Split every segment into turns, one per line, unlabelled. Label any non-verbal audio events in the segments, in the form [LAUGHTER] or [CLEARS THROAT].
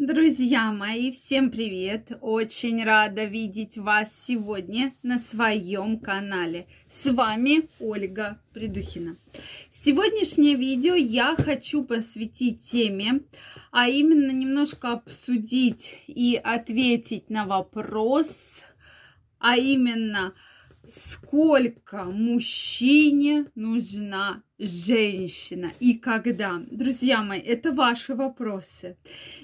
Друзья мои, всем привет! Очень рада видеть вас сегодня на своем канале. С вами Ольга Придухина. Сегодняшнее видео я хочу посвятить теме, а именно немножко обсудить и ответить на вопрос, а именно – сколько мужчине нужна женщина и когда? Друзья мои, это ваши вопросы.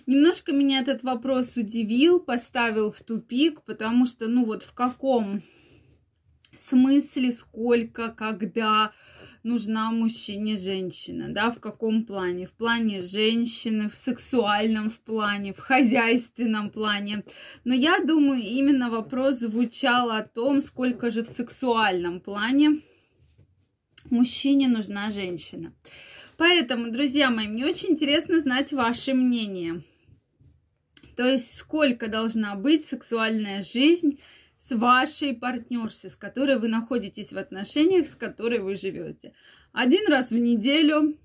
Немножко меня этот вопрос удивил, поставил в тупик, потому что, ну вот в каком смысле, сколько, когда, нужна мужчине женщина, да, в каком плане? В плане женщины, в сексуальном в плане, в хозяйственном плане. Но я думаю, именно вопрос звучал о том, сколько же в сексуальном плане мужчине нужна женщина. Поэтому, друзья мои, мне очень интересно знать ваше мнение. То есть, сколько должна быть сексуальная жизнь с вашей партнершей, с которой вы находитесь в отношениях, с которой вы живете. Один раз в неделю,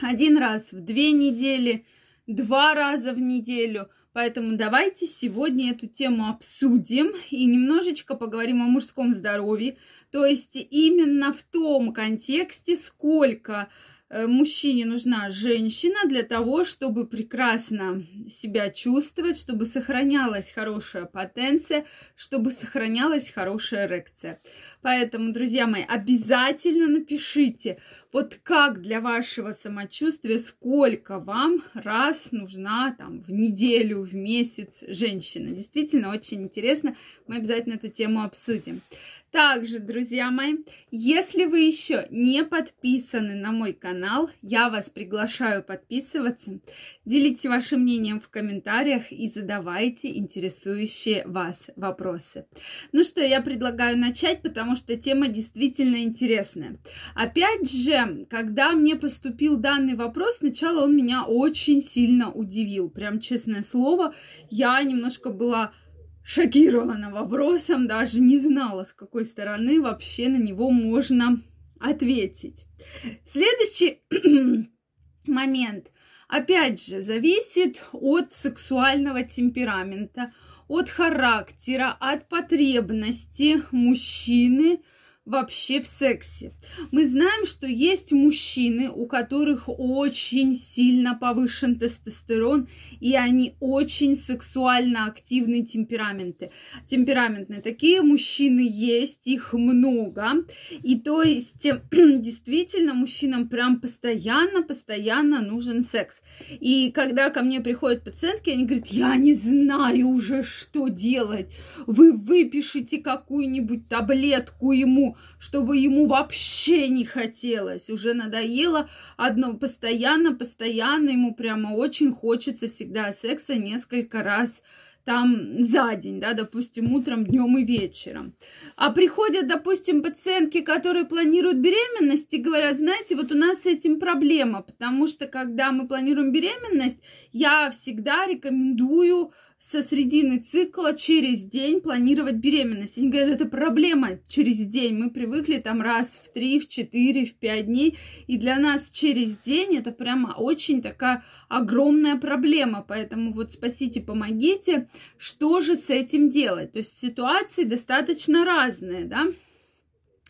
один раз в две недели, два раза в неделю. Поэтому давайте сегодня эту тему обсудим и немножечко поговорим о мужском здоровье. То есть именно в том контексте, сколько мужчине нужна женщина для того, чтобы прекрасно себя чувствовать, чтобы сохранялась хорошая потенция, чтобы сохранялась хорошая эрекция. Поэтому, друзья мои, обязательно напишите, вот как для вашего самочувствия, сколько вам раз нужна там в неделю, в месяц женщина. Действительно, очень интересно. Мы обязательно эту тему обсудим. Также, друзья мои, если вы еще не подписаны на мой канал, я вас приглашаю подписываться. Делитесь вашим мнением в комментариях и задавайте интересующие вас вопросы. Ну что, я предлагаю начать, потому что тема действительно интересная. Опять же, когда мне поступил данный вопрос, сначала он меня очень сильно удивил. Прям честное слово, я немножко была шокирована вопросом, даже не знала, с какой стороны вообще на него можно ответить. Следующий [CLEARS THROAT] момент, опять же, зависит от сексуального темперамента, от характера, от потребности мужчины – вообще в сексе. Мы знаем, что есть мужчины, у которых очень сильно повышен тестостерон, и они очень сексуально активные темпераменты. Темпераментные. Такие мужчины есть, их много. И то есть [CLEARS THROAT] действительно мужчинам прям постоянно, постоянно нужен секс. И когда ко мне приходят пациентки, они говорят, я не знаю уже, что делать. Вы выпишите какую-нибудь таблетку ему, чтобы ему вообще не хотелось. Уже надоело одно постоянно, постоянно. Ему прямо очень хочется всегда секса несколько раз там за день, да, допустим, утром, днем и вечером. А приходят, допустим, пациентки, которые планируют беременность и говорят, знаете, вот у нас с этим проблема, потому что когда мы планируем беременность, я всегда рекомендую со средины цикла через день планировать беременность. Они говорят, это проблема через день. Мы привыкли там раз в три, в четыре, в пять дней. И для нас через день это прямо очень такая огромная проблема. Поэтому вот спасите, помогите. Что же с этим делать? То есть ситуации достаточно разные, да?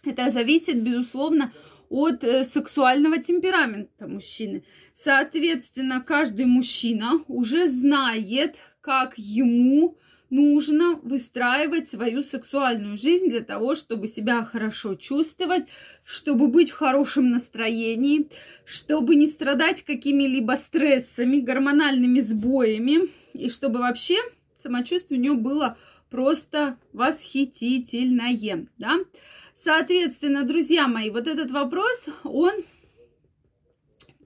Это зависит, безусловно, от э, сексуального темперамента мужчины. Соответственно, каждый мужчина уже знает, как ему нужно выстраивать свою сексуальную жизнь для того, чтобы себя хорошо чувствовать, чтобы быть в хорошем настроении, чтобы не страдать какими-либо стрессами, гормональными сбоями, и чтобы вообще самочувствие у него было просто восхитительное, да. Соответственно, друзья мои, вот этот вопрос, он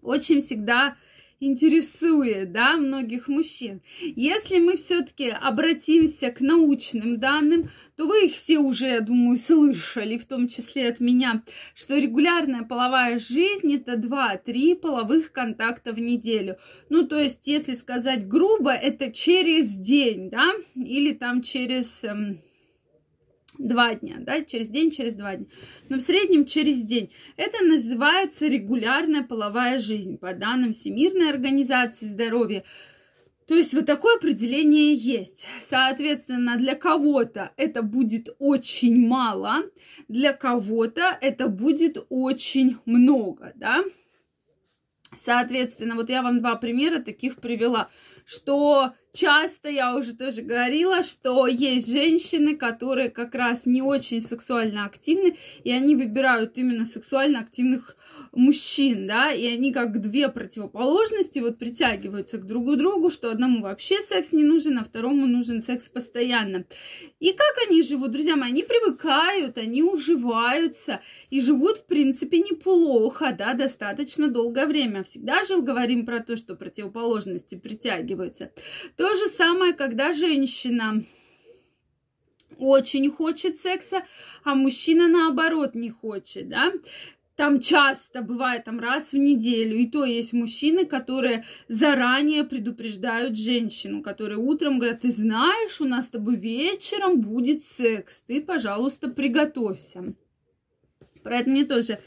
очень всегда интересует, да, многих мужчин. Если мы все-таки обратимся к научным данным, то вы их все уже, я думаю, слышали, в том числе от меня, что регулярная половая жизнь это 2-3 половых контакта в неделю. Ну, то есть, если сказать грубо, это через день, да, или там через эм, два дня, да, через день, через два дня, но в среднем через день. Это называется регулярная половая жизнь по данным Всемирной организации здоровья. То есть вот такое определение есть. Соответственно, для кого-то это будет очень мало, для кого-то это будет очень много, да. Соответственно, вот я вам два примера таких привела, что часто я уже тоже говорила, что есть женщины, которые как раз не очень сексуально активны, и они выбирают именно сексуально активных мужчин, да, и они как две противоположности вот притягиваются к другу другу, что одному вообще секс не нужен, а второму нужен секс постоянно. И как они живут, друзья мои, они привыкают, они уживаются и живут, в принципе, неплохо, да, достаточно долгое время. Всегда же говорим про то, что противоположности притягиваются. То же самое, когда женщина очень хочет секса, а мужчина наоборот не хочет, да там часто бывает там раз в неделю. И то есть мужчины, которые заранее предупреждают женщину, которые утром говорят, ты знаешь, у нас с тобой вечером будет секс, ты, пожалуйста, приготовься. Про это мне тоже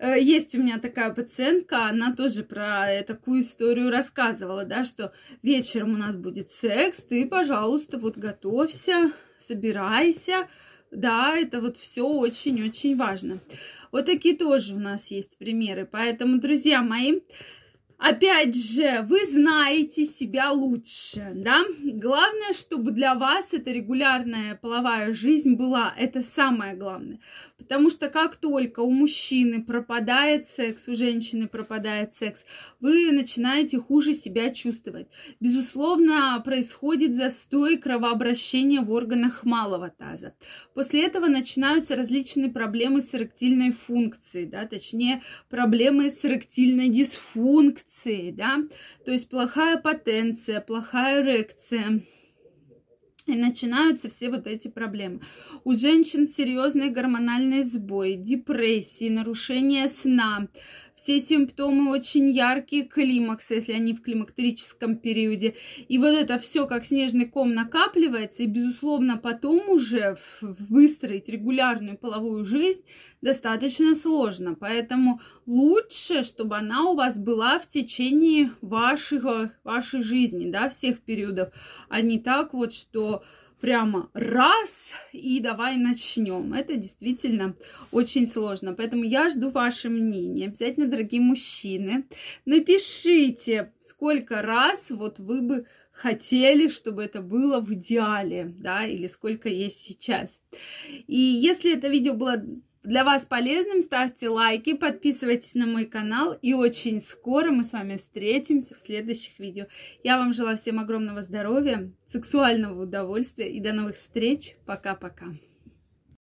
есть у меня такая пациентка, она тоже про такую историю рассказывала, да, что вечером у нас будет секс, ты, пожалуйста, вот готовься, собирайся, да, это вот все очень-очень важно. Вот такие тоже у нас есть примеры. Поэтому, друзья мои, Опять же, вы знаете себя лучше, да? Главное, чтобы для вас эта регулярная половая жизнь была, это самое главное. Потому что как только у мужчины пропадает секс, у женщины пропадает секс, вы начинаете хуже себя чувствовать. Безусловно, происходит застой кровообращения в органах малого таза. После этого начинаются различные проблемы с эректильной функцией, да, точнее, проблемы с эректильной дисфункцией, да, то есть плохая потенция, плохая эрекция и начинаются все вот эти проблемы. У женщин серьезный гормональный сбой, депрессии, нарушение сна, все симптомы очень яркие климакс, если они в климактерическом периоде. И вот это все как снежный ком накапливается, и, безусловно, потом уже выстроить регулярную половую жизнь достаточно сложно. Поэтому лучше, чтобы она у вас была в течение вашего, вашей жизни, да, всех периодов, а не так вот, что прямо раз и давай начнем. Это действительно очень сложно. Поэтому я жду ваше мнение. Обязательно, дорогие мужчины, напишите, сколько раз вот вы бы хотели, чтобы это было в идеале, да, или сколько есть сейчас. И если это видео было для вас полезным. Ставьте лайки, подписывайтесь на мой канал. И очень скоро мы с вами встретимся в следующих видео. Я вам желаю всем огромного здоровья, сексуального удовольствия и до новых встреч. Пока-пока.